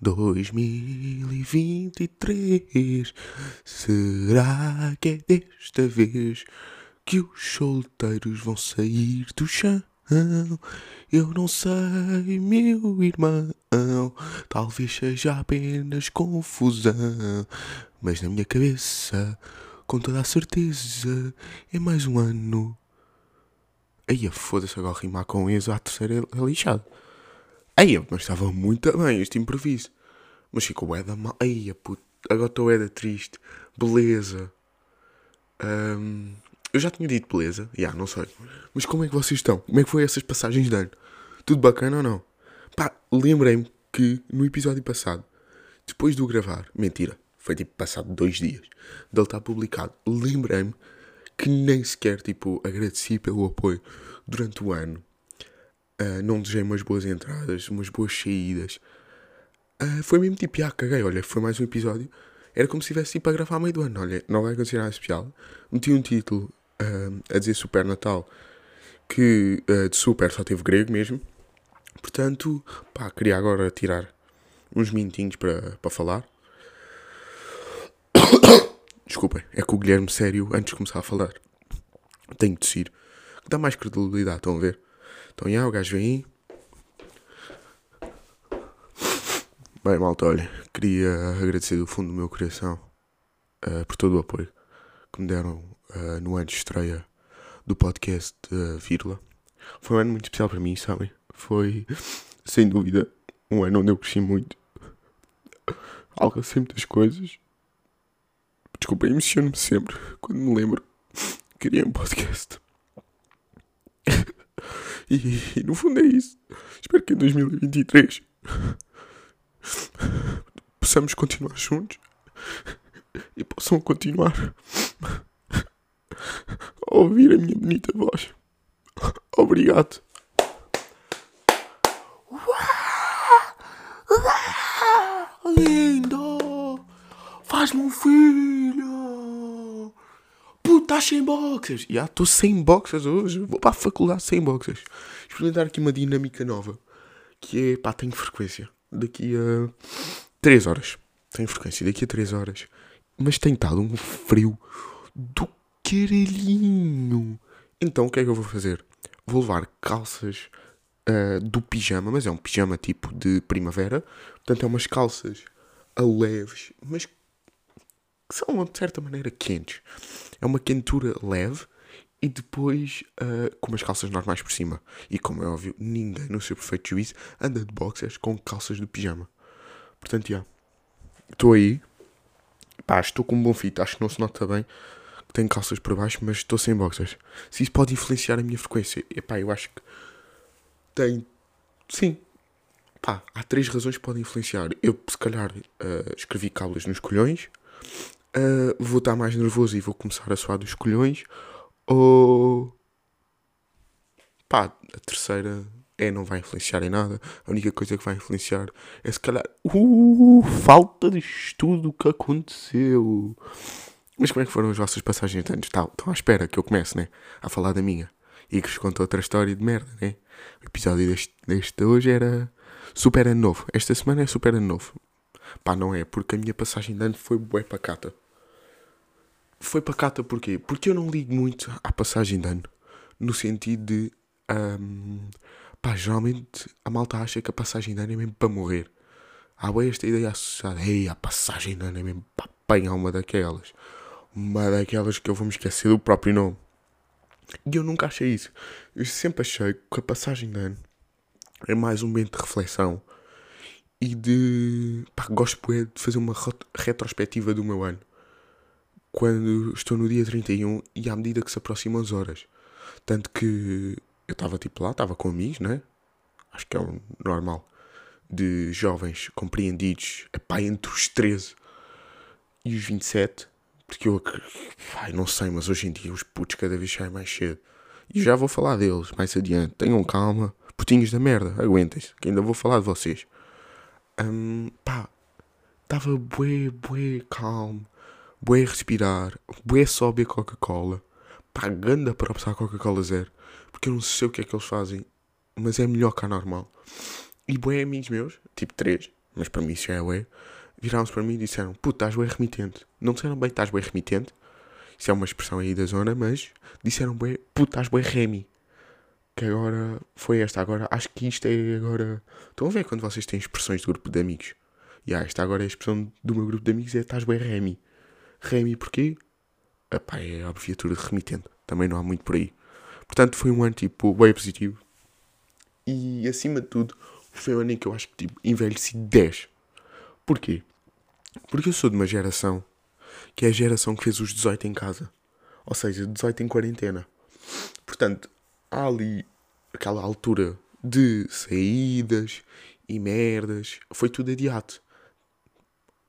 2023 Será que é desta vez que os solteiros vão sair do chão? Eu não sei, meu irmão. Talvez seja apenas confusão. Mas na minha cabeça, com toda a certeza, é mais um ano. Aí, foda-se agora rimar com ex à terceira é lixado. Aí, mas estava muito bem este improviso. Mas ficou é da mal. Aí, puto, agora estou é da triste. Beleza. Um, eu já tinha dito beleza. Já, yeah, não sei. Mas como é que vocês estão? Como é que foi essas passagens de ano? Tudo bacana ou não? Pá, lembrei-me que no episódio passado, depois de o gravar, mentira, foi tipo passado dois dias dele estar publicado, lembrei-me que nem sequer tipo agradeci pelo apoio durante o ano Uh, não desejei umas boas entradas, umas boas saídas. Uh, foi mesmo tipo, ah, caguei, olha, foi mais um episódio. Era como se estivesse tipo a gravar a meio do ano. Olha, não vai acontecer nada especial. Meti um título uh, a dizer Super Natal, que de super só teve grego mesmo. Portanto, pá, queria agora tirar uns minutinhos para, para falar. Desculpem, é que o Guilherme sério, antes de começar a falar, tenho de. Que dá mais credibilidade, estão a ver? Então, já, o gajo vem aí. Bem, malta, olha, queria agradecer do fundo do meu coração uh, por todo o apoio que me deram uh, no ano de estreia do podcast uh. Foi um ano muito especial para mim, sabem? Foi, sem dúvida, um ano onde eu cresci muito. Alcancei muitas coisas. Desculpa, emociono-me sempre quando me lembro que queria um podcast. E, e, no fundo é isso. Espero que em 2023 possamos continuar juntos e possam continuar a ouvir a minha bonita voz. Obrigado. Lindo! Faz-me um filho! Estás sem boxers. Já estou sem boxers hoje. Vou para a faculdade sem boxers. Experimentar aqui uma dinâmica nova. Que é, pá, tenho frequência. Daqui a 3 horas. Tenho frequência daqui a 3 horas. Mas tem estado um frio do caralhinho. Então o que é que eu vou fazer? Vou levar calças uh, do pijama, mas é um pijama tipo de primavera. Portanto, é umas calças a leves, mas que são de certa maneira quentes. É uma quentura leve e depois uh, com umas calças normais por cima. E como é óbvio, ninguém no seu perfeito juízo anda de boxers com calças de pijama. Portanto, já. Estou aí. Pá, estou com um bom fit. Acho que não se nota bem que tenho calças por baixo, mas estou sem boxers. Se isso pode influenciar a minha frequência, epá, eu acho que tem. Sim. Pá, há três razões que podem influenciar. Eu, se calhar, uh, escrevi cábulas nos colhões uh, vou estar mais nervoso e vou começar a suar dos colhões, ou pá, a terceira é não vai influenciar em nada. A única coisa que vai influenciar é se calhar uh, falta de estudo que aconteceu. Mas como é que foram as vossas passagens de anos? Estão à espera que eu comece, né? A falar da minha. E que vos conto outra história de merda, né? O episódio deste, deste hoje era super ano novo. Esta semana é super ano novo. Pá, não é, porque a minha passagem de ano foi bué pacata. Foi pacata porquê? Porque eu não ligo muito à passagem de ano. No sentido de. Um, pá, geralmente a malta acha que a passagem de ano é mesmo para morrer. Há bem esta ideia associada. Ei, a passagem de ano é mesmo para apanhar uma daquelas. Uma daquelas que eu vou me esquecer do próprio nome. E eu nunca achei isso. Eu sempre achei que a passagem de ano é mais um momento de reflexão e de. Pá, gosto de fazer uma retrospectiva do meu ano. Quando estou no dia 31 e à medida que se aproximam as horas. Tanto que eu estava tipo lá, estava com amigos, né? Acho que é o normal. De jovens compreendidos, epá, entre os 13 e os 27. Porque eu, ai, não sei, mas hoje em dia os putos cada vez saem mais cedo. E já vou falar deles mais adiante. Tenham calma. Putinhos da merda, aguentem-se, que ainda vou falar de vocês. Um, pá, estava bué, bué calmo, bué respirar, bué só beber Coca-Cola. Pá, ganda para passar Coca-Cola zero, porque eu não sei o que é que eles fazem, mas é melhor que a normal. E bué amigos meus, tipo três, mas para mim isso já é ué. Viraram-se para mim e disseram: Puto, estás bem remitente. Não disseram bem, estás bem remitente. Isso é uma expressão aí da zona, mas disseram bem, puto, estás bem remi. Que agora foi esta. Agora acho que isto é agora. Estão a ver quando vocês têm expressões de grupo de amigos? E ah, esta agora é a expressão do meu grupo de amigos: é estás bem remi. Remi porquê? Epá, é a abreviatura de remitente. Também não há muito por aí. Portanto, foi um ano tipo bem positivo. E acima de tudo, foi um ano em que eu acho que tipo, envelheci 10. Porquê? Porque eu sou de uma geração que é a geração que fez os 18 em casa. Ou seja, 18 em quarentena. Portanto, há ali aquela altura de saídas e merdas. Foi tudo adiado.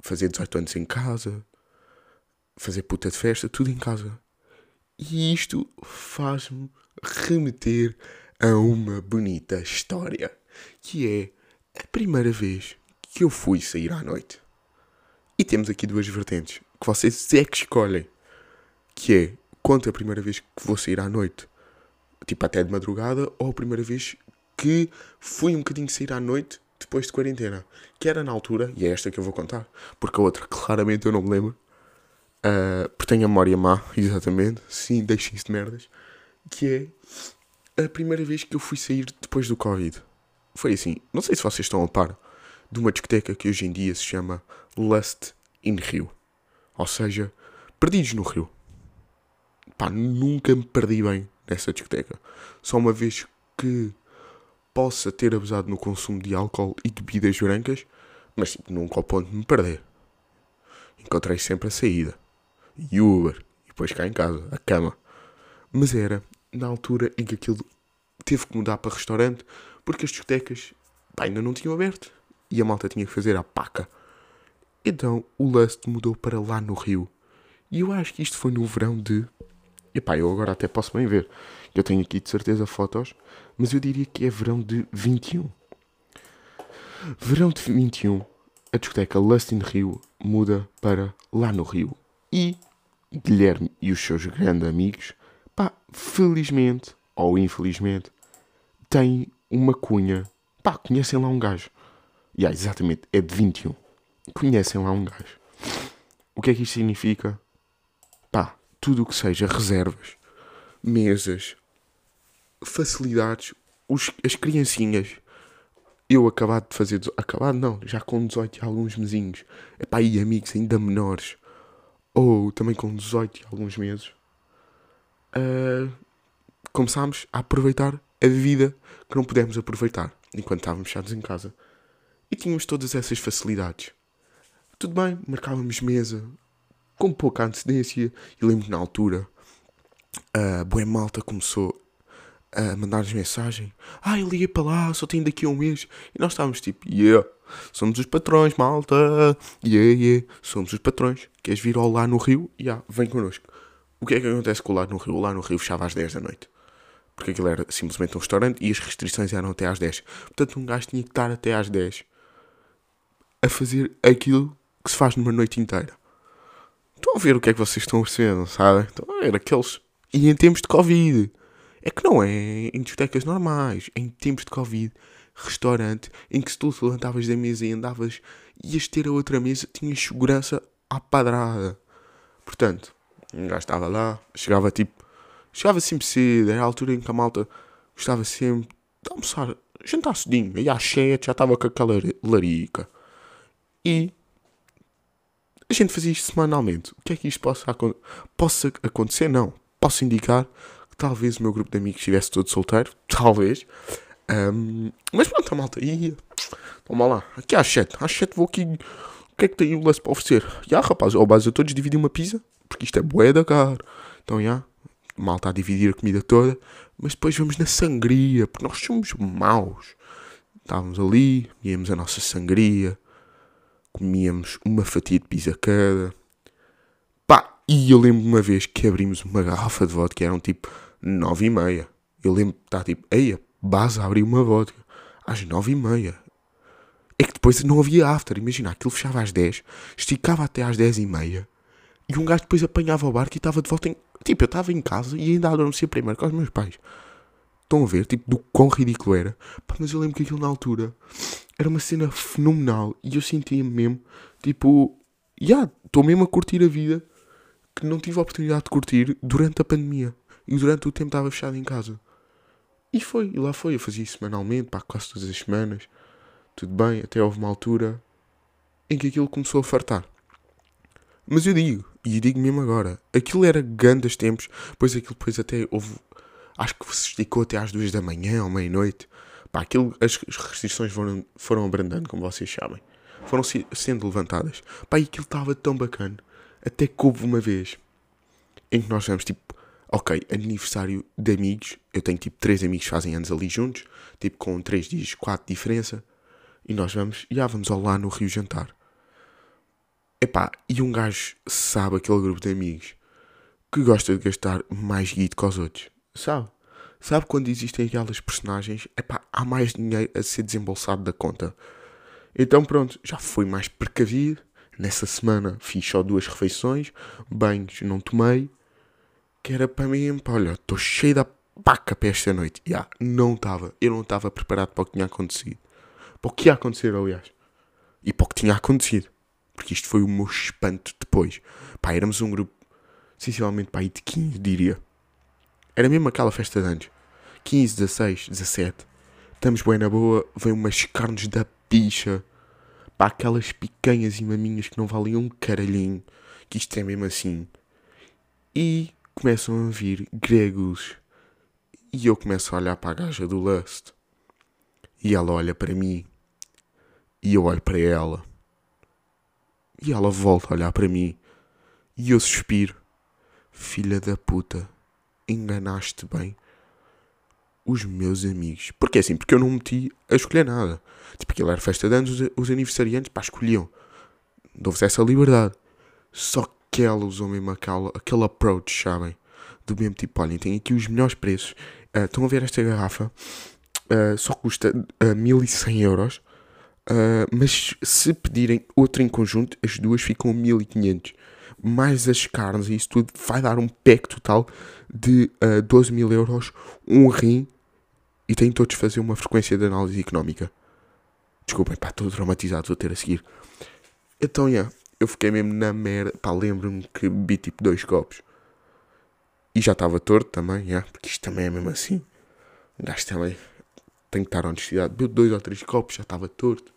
Fazer 18 anos em casa, fazer puta de festa, tudo em casa. E isto faz-me remeter a uma bonita história, que é a primeira vez que eu fui sair à noite. E temos aqui duas vertentes, que vocês é que escolhem, que é, conta a primeira vez que vou sair à noite, tipo até de madrugada, ou a primeira vez que fui um bocadinho sair à noite depois de quarentena, que era na altura, e é esta que eu vou contar, porque a outra claramente eu não me lembro, Uh, porque tenho a memória má, exatamente. Sim, deixem-se de merdas. Que é a primeira vez que eu fui sair depois do Covid. Foi assim, não sei se vocês estão a par de uma discoteca que hoje em dia se chama Lust in Rio. Ou seja, perdidos no Rio. Pá, nunca me perdi bem nessa discoteca. Só uma vez que possa ter abusado no consumo de álcool e de bebidas brancas, mas tipo, nunca ao ponto de me perder. Encontrei sempre a saída e Uber, e depois cá em casa, a cama. Mas era na altura em que aquilo teve que mudar para restaurante porque as discotecas pá, ainda não tinham aberto e a malta tinha que fazer a paca. Então o Lust mudou para lá no Rio. E eu acho que isto foi no verão de. Epá, eu agora até posso bem ver. Eu tenho aqui de certeza fotos, mas eu diria que é verão de 21. Verão de 21, a discoteca Lust in Rio muda para lá no Rio. E Guilherme e os seus grandes amigos, pá, felizmente ou infelizmente, têm uma cunha. Pá, conhecem lá um gajo. E yeah, exatamente, é de 21. Conhecem lá um gajo. O que é que isto significa? Tudo o que seja reservas, mesas, facilidades, os, as criancinhas. Eu acabado de fazer. Acabado não, já com 18 e alguns mesinhos. Epá, e amigos ainda menores ou também com 18 e alguns meses, uh, começámos a aproveitar a vida que não pudemos aproveitar enquanto estávamos fechados em casa. E tínhamos todas essas facilidades. Tudo bem, marcávamos mesa com pouca antecedência. E lembro na altura, a boa malta começou a mandar-nos mensagem. Ah, eu liguei para lá, só tenho daqui a um mês. E nós estávamos tipo, yeah, somos os patrões, malta. Yeah, yeah, somos os patrões. Queres vir ao lá no Rio? Yeah, vem connosco. O que é que acontece com o lá no Rio? O lá no Rio fechava às 10 da noite. Porque aquilo era simplesmente um restaurante e as restrições eram até às 10. Portanto, um gajo tinha que estar até às 10 a fazer aquilo que se faz numa noite inteira. Estão a ver o que é que vocês estão a perceber, sabem? Estão a ver aqueles. E em tempos de Covid. É que não é em discotecas normais, em tempos de Covid, restaurante, em que se tu levantavas da mesa e andavas, ias ter a outra mesa, tinhas segurança à padrada. Portanto, um gajo estava lá, chegava tipo, chegava sempre cedo, era a altura em que a malta gostava sempre de almoçar, jantar cedinho, e às sete já estava com aquela larica. E a gente fazia isto semanalmente. O que é que isto possa, possa acontecer? Não. Posso indicar talvez o meu grupo de amigos estivesse todo solteiro, talvez. Um, mas pronto, a malta ia. Vamos lá, aqui às 7. Às 7 vou aqui. O que é que tem o lance para oferecer? Já, rapaz, ao base eu todos dividir uma pizza, porque isto é boeda, cara. Então, já, malta a dividir a comida toda. Mas depois vamos na sangria, porque nós somos maus. Estávamos ali, íamos a nossa sangria, comíamos uma fatia de pizza cada. Pá, e eu lembro uma vez que abrimos uma garrafa de vodka, eram tipo nove e meia. Eu lembro de estar tipo, eia, base abriu uma vodka às nove e meia. É que depois não havia after, imagina, aquilo fechava às dez, esticava até às dez e meia, e um gajo depois apanhava o barco e estava de volta em... Tipo, eu estava em casa e ainda adormecia primeiro com os meus pais. Estão a ver, tipo, do quão ridículo era. Pá, mas eu lembro que aquilo na altura era uma cena fenomenal e eu sentia-me mesmo, tipo, já, yeah, estou mesmo a curtir a vida que não tive a oportunidade de curtir durante a pandemia e durante o tempo estava fechado em casa. E foi, e lá foi, eu fazia isso semanalmente, pá, quase todas as semanas, tudo bem, até houve uma altura em que aquilo começou a fartar. Mas eu digo, e digo mesmo agora, aquilo era grandes tempos, pois aquilo depois até houve, acho que se esticou até às duas da manhã ou meia-noite. Pá, aquilo, as restrições foram, foram abrandando, como vocês sabem. Foram se, sendo levantadas. Pá, e aquilo estava tão bacana. Até que houve uma vez em que nós vamos, tipo, ok, aniversário de amigos. Eu tenho, tipo, três amigos que fazem anos ali juntos, tipo, com três dias, quatro de diferença. E nós vamos, já vamos ao lá no Rio jantar. Epá, e um gajo sabe aquele grupo de amigos que gosta de gastar mais guito que os outros. Sabe? Sabe quando existem aquelas personagens? Epá, há mais dinheiro a ser desembolsado da conta. Então pronto, já fui mais precavido. Nessa semana fiz só duas refeições, banhos não tomei. Que era para mim, pá, olha, estou cheio da paca para esta noite. Já, yeah, não estava. Eu não estava preparado para o que tinha acontecido. Para o que ia acontecer, aliás. E para o que tinha acontecido. Porque isto foi o meu espanto depois. Pá, éramos um grupo, sensivelmente, pá, de 15, diria. Era mesmo aquela festa de anos. 15, 16, 17. Estamos bem na boa, vem umas carnes da picha. Pá, aquelas picanhas e maminhas que não valiam um caralhinho. Que isto é mesmo assim. E começam a vir gregos. E eu começo a olhar para a gaja do Lust. E ela olha para mim. E eu olho para ela. E ela volta a olhar para mim. E eu suspiro. Filha da puta, enganaste bem os meus amigos. Porque assim, porque eu não meti a escolher nada. Tipo, aquilo era festa de anos, os, os aniversariantes, pá, escolhiam. Dou-vos essa liberdade. Só que ela usou mesmo aquela, aquele approach, sabem? Do mesmo tipo, olhem, tem aqui os melhores preços. Uh, estão a ver esta garrafa? Uh, só custa uh, 1100 euros. Uh, mas se pedirem outra em conjunto, as duas ficam 1500. Mais as carnes e isso tudo vai dar um pack total de uh, 12 mil euros, um rim e têm todos fazer uma frequência de análise económica. Desculpem, pá, estou traumatizado, vou ter a seguir. Então, yeah, eu fiquei mesmo na merda. Pá, lembro-me que bebi tipo dois copos. E já estava torto também, yeah, porque isto também é mesmo assim. Um gajo também tem que estar honestidade. Bebeu dois ou três copos, já estava torto.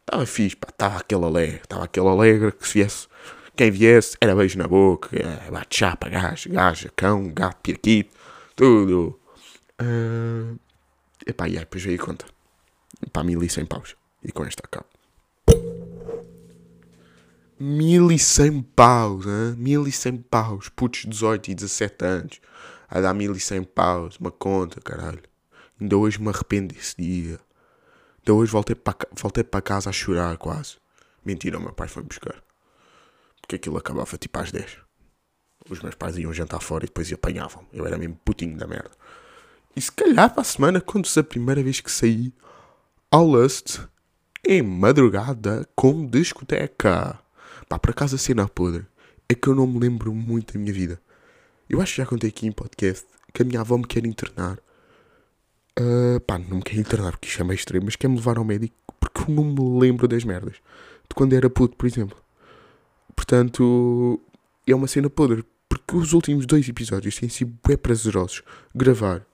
Estava fixe, pá, estava aquele alegre, estava aquele alegre que se viesse, quem viesse, era beijo na boca, é, bate chapa, gajo, gaja, cão, gato, pirquito, tudo. Uh, epá, e aí depois veio conta. Pá, 1100 paus. E com esta acabo. 1100 paus, hein? 1100 paus. Putos 18 e 17 anos. A dar 1100 paus. Uma conta, caralho. Ainda hoje me arrependo desse dia. Então hoje voltei para, voltei para casa a chorar quase. Mentira, o meu pai foi buscar. Porque aquilo acabava tipo às 10. Os meus pais iam jantar fora e depois apanhavam. Eu era mesmo putinho da merda. E se calhar para a semana, quando se a primeira vez que saí ao Lust, em madrugada com discoteca. Pá, para casa cena podre. É que eu não me lembro muito da minha vida. Eu acho que já contei aqui em podcast que a minha avó me quer internar Uh, pá, não me quero internar porque isto é meio extremo, mas quer-me levar ao médico porque eu não me lembro das merdas. De quando era puto, por exemplo. Portanto, é uma cena podre. Porque os últimos dois episódios têm sido bué prazerosos gravar.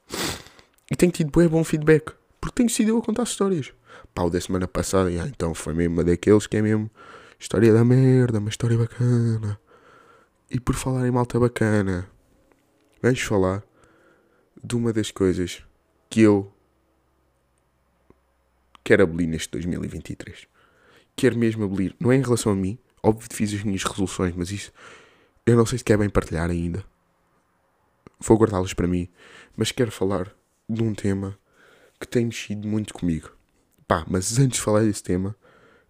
E tenho tido bué bom feedback. Porque tenho sido eu a contar histórias. Pá, o da semana passada, já, então foi mesmo uma daqueles que é mesmo história da merda, uma história bacana. E por falar em malta bacana, vamos falar de uma das coisas que eu quero abolir neste 2023. Quero mesmo abolir. Não é em relação a mim. Óbvio que fiz as minhas resoluções, mas isso eu não sei se quer bem partilhar ainda. Vou guardá-las para mim. Mas quero falar de um tema que tem mexido muito comigo. Pá, mas antes de falar desse tema,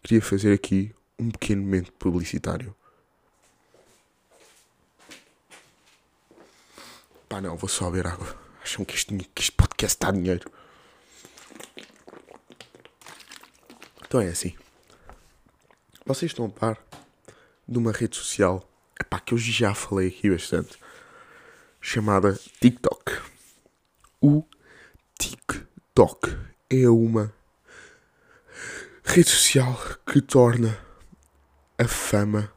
queria fazer aqui um pequeno momento publicitário. Pá, não, vou só beber água. Acham que este, que este podcast está dinheiro. Então é assim. Vocês estão a par de uma rede social epá, que eu já falei aqui bastante chamada TikTok. O TikTok é uma rede social que torna a fama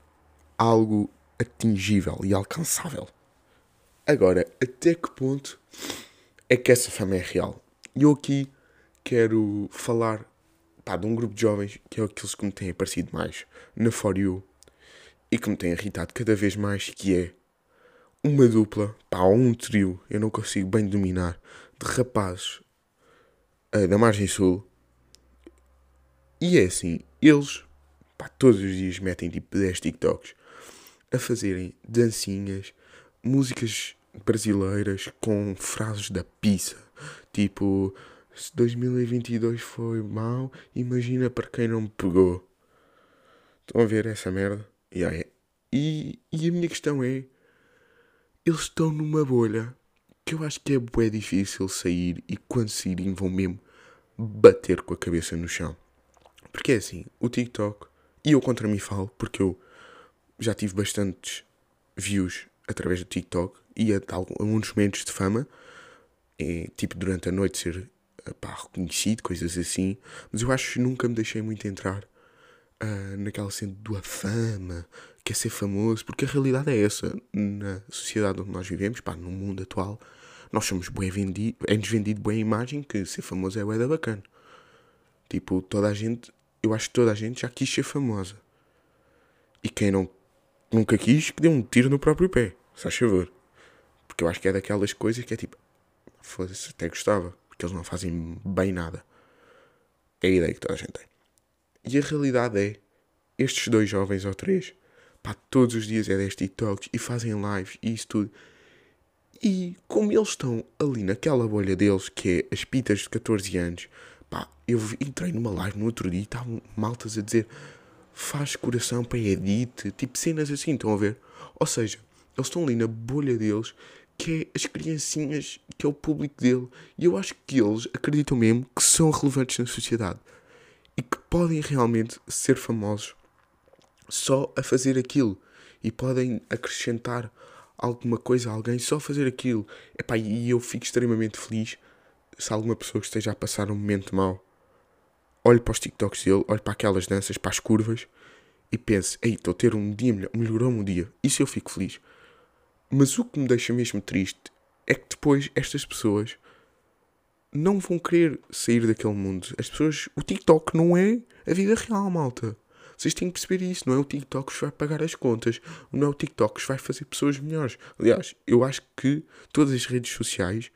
algo atingível e alcançável. Agora, até que ponto é que essa fama é real? E eu aqui quero falar pá, de um grupo de jovens que é aqueles que me têm aparecido mais na For You e que me têm irritado cada vez mais, que é uma dupla, pá, um trio, eu não consigo bem dominar, de rapazes uh, da margem sul. E é assim, eles, pá, todos os dias metem tipo 10 TikToks a fazerem dancinhas, músicas brasileiras com frases da pizza, tipo se 2022 foi mau, imagina para quem não me pegou. Estão a ver essa merda? Yeah, E, e a minha questão é: eles estão numa bolha que eu acho que é bem difícil sair e quando saírem vão mesmo bater com a cabeça no chão. Porque é assim, o TikTok, e eu contra mim falo, porque eu já tive bastantes views através do TikTok e a, alguns momentos de fama, é, tipo durante a noite ser pá, reconhecido, coisas assim, mas eu acho que nunca me deixei muito entrar uh, naquela cena da fama, quer ser famoso, porque a realidade é essa. Na sociedade onde nós vivemos, pá, no mundo atual, nós somos bem vendido, é-nos vendido bem a imagem que ser famoso é o da bacana. Tipo, toda a gente, eu acho que toda a gente já quis ser famosa. E quem não nunca quis, que dê um tiro no próprio pé, se faz favor. Porque eu acho que é daquelas coisas que é tipo, foda-se, até gostava, porque eles não fazem bem nada. É a ideia que toda a gente tem. E a realidade é, estes dois jovens ou três, pá, todos os dias é 10 TikToks e fazem lives e isso tudo. E como eles estão ali naquela bolha deles, que é as pitas de 14 anos, pá, eu entrei numa live no outro dia e estavam maltas a dizer faz coração para edit, tipo cenas assim, estão a ver? Ou seja, eles estão ali na bolha deles, que é as criancinhas, que é o público dele, e eu acho que eles acreditam mesmo que são relevantes na sociedade e que podem realmente ser famosos só a fazer aquilo e podem acrescentar alguma coisa a alguém só a fazer aquilo. Epá, e eu fico extremamente feliz se alguma pessoa que esteja a passar um momento mau olhe para os TikToks dele, olhe para aquelas danças, para as curvas e pense: Ei, estou a ter um dia melhor, melhorou-me um dia. Isso eu fico feliz. Mas o que me deixa mesmo triste é que depois estas pessoas não vão querer sair daquele mundo. As pessoas. O TikTok não é a vida real, malta. Vocês têm que perceber isso. Não é o TikTok que vos vai pagar as contas. Não é o TikTok que vos vai fazer pessoas melhores. Aliás, eu acho que todas as redes sociais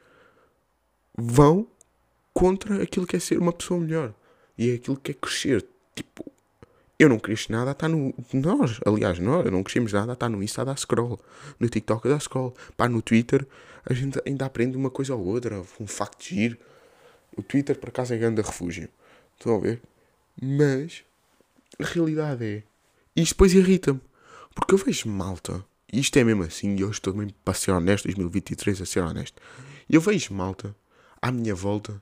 vão contra aquilo que é ser uma pessoa melhor. E é aquilo que é crescer. Tipo, eu não cresci nada a estar no. Nós, aliás, nós não crescemos nada a estar no Insta a dar scroll. No TikTok a dar scroll. Pá, no Twitter a gente ainda aprende uma coisa ou outra. Um facto giro. O Twitter, por acaso, é grande refúgio. Estão a ver? Mas a realidade é. Isto depois irrita-me. Porque eu vejo malta. E isto é mesmo assim. E eu estou mesmo para ser honesto. 2023 a ser honesto. Eu vejo malta à minha volta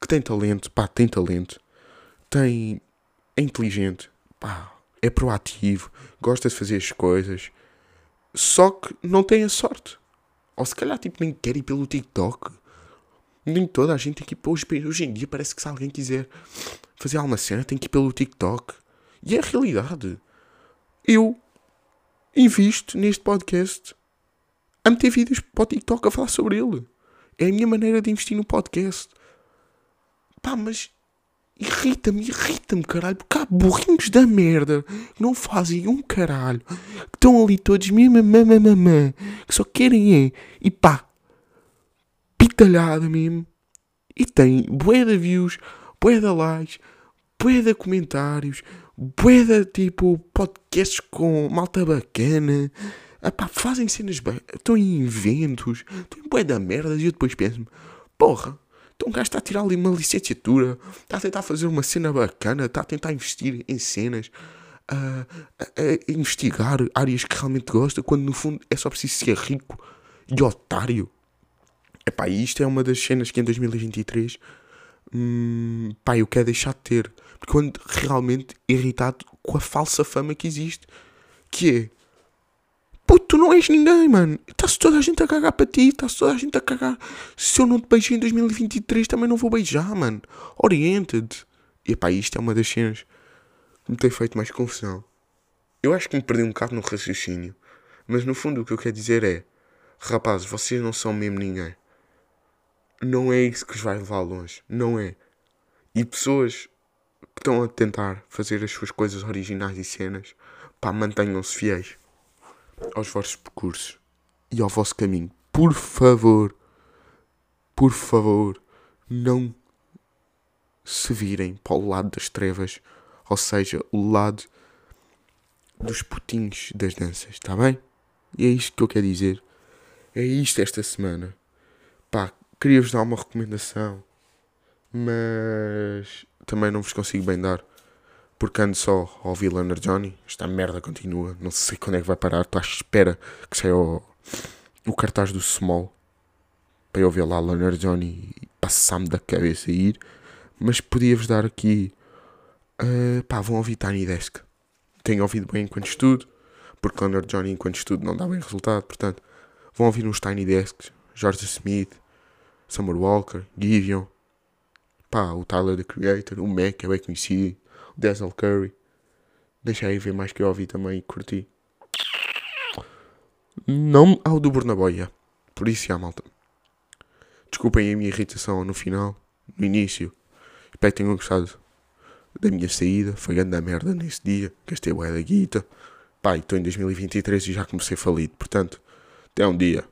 que tem talento. Pá, tem talento. Tem. É inteligente. Pá, é proativo. Gosta de fazer as coisas. Só que não tem a sorte. Ou se calhar, tipo, nem quer ir pelo TikTok. Nem toda a gente aqui, hoje, hoje em dia, parece que se alguém quiser fazer alguma cena, tem que ir pelo TikTok. E é a realidade. Eu invisto neste podcast a meter vídeos para o TikTok a falar sobre ele. É a minha maneira de investir no podcast. Pá, mas irrita-me, irrita-me, caralho, porque há burrinhos da merda que não fazem um caralho, que estão ali todos mesmo, mamamamã, que só querem é, e pá, pitalhada mesmo, e tem bué de views, bué de likes, bué de comentários, bué de tipo podcasts com malta bacana. Fazem cenas bem, estão em eventos, estão em bué da merda e eu depois penso-me, porra, então um gajo está a tirar ali uma licenciatura, está a tentar fazer uma cena bacana, está a tentar investir em cenas, a, a, a investigar áreas que realmente gosta, quando no fundo é só preciso ser rico e otário. Epá, isto é uma das cenas que em 2023 hum, pá, eu quero deixar de ter. Porque quando realmente irritado com a falsa fama que existe, que é puto, tu não és ninguém, mano. Está-se toda a gente a cagar para ti, está-se toda a gente a cagar. Se eu não te beijei em 2023, também não vou beijar, mano. Orienta-te. E pá, isto é uma das cenas que me tem feito mais confusão. Eu acho que me perdi um bocado no raciocínio. Mas no fundo o que eu quero dizer é: rapazes, vocês não são mesmo ninguém. Não é isso que os vai levar longe. Não é. E pessoas que estão a tentar fazer as suas coisas originais e cenas, pá, mantenham-se fiéis aos vossos percursos e ao vosso caminho. Por favor, por favor, não se virem para o lado das trevas, ou seja, o lado dos putinhos das danças, está bem? E é isto que eu quero dizer. É isto esta semana. Pá, queria-vos dar uma recomendação, mas também não vos consigo bem dar. Porque ando só a ouvir Leonard Johnny. Esta merda continua. Não sei quando é que vai parar. Estou à espera que saia o, o cartaz do Small. Para eu ver lá Leonard Johnny e passar-me da cabeça e ir. Mas podia-vos dar aqui. Uh, pá, vão ouvir Tiny Desk. Tenho ouvido bem enquanto estudo. Porque Leonard Johnny enquanto estudo não dá bem resultado. Portanto, vão ouvir uns Tiny Desks. George Smith. Summer Walker. Gideon. Pá, o Tyler the Creator. O Mac é bem conhecido. Denzel Curry. Deixa aí ver mais que eu ouvi também e curti. Não ao do Burnaboia. Por isso, já, malta. Desculpem a minha irritação no final, no início. Espero que tenham gostado da minha saída. Foi grande merda nesse dia. Gastei bué da guita. Pá, estou em 2023 e já comecei falido. Portanto, até um dia.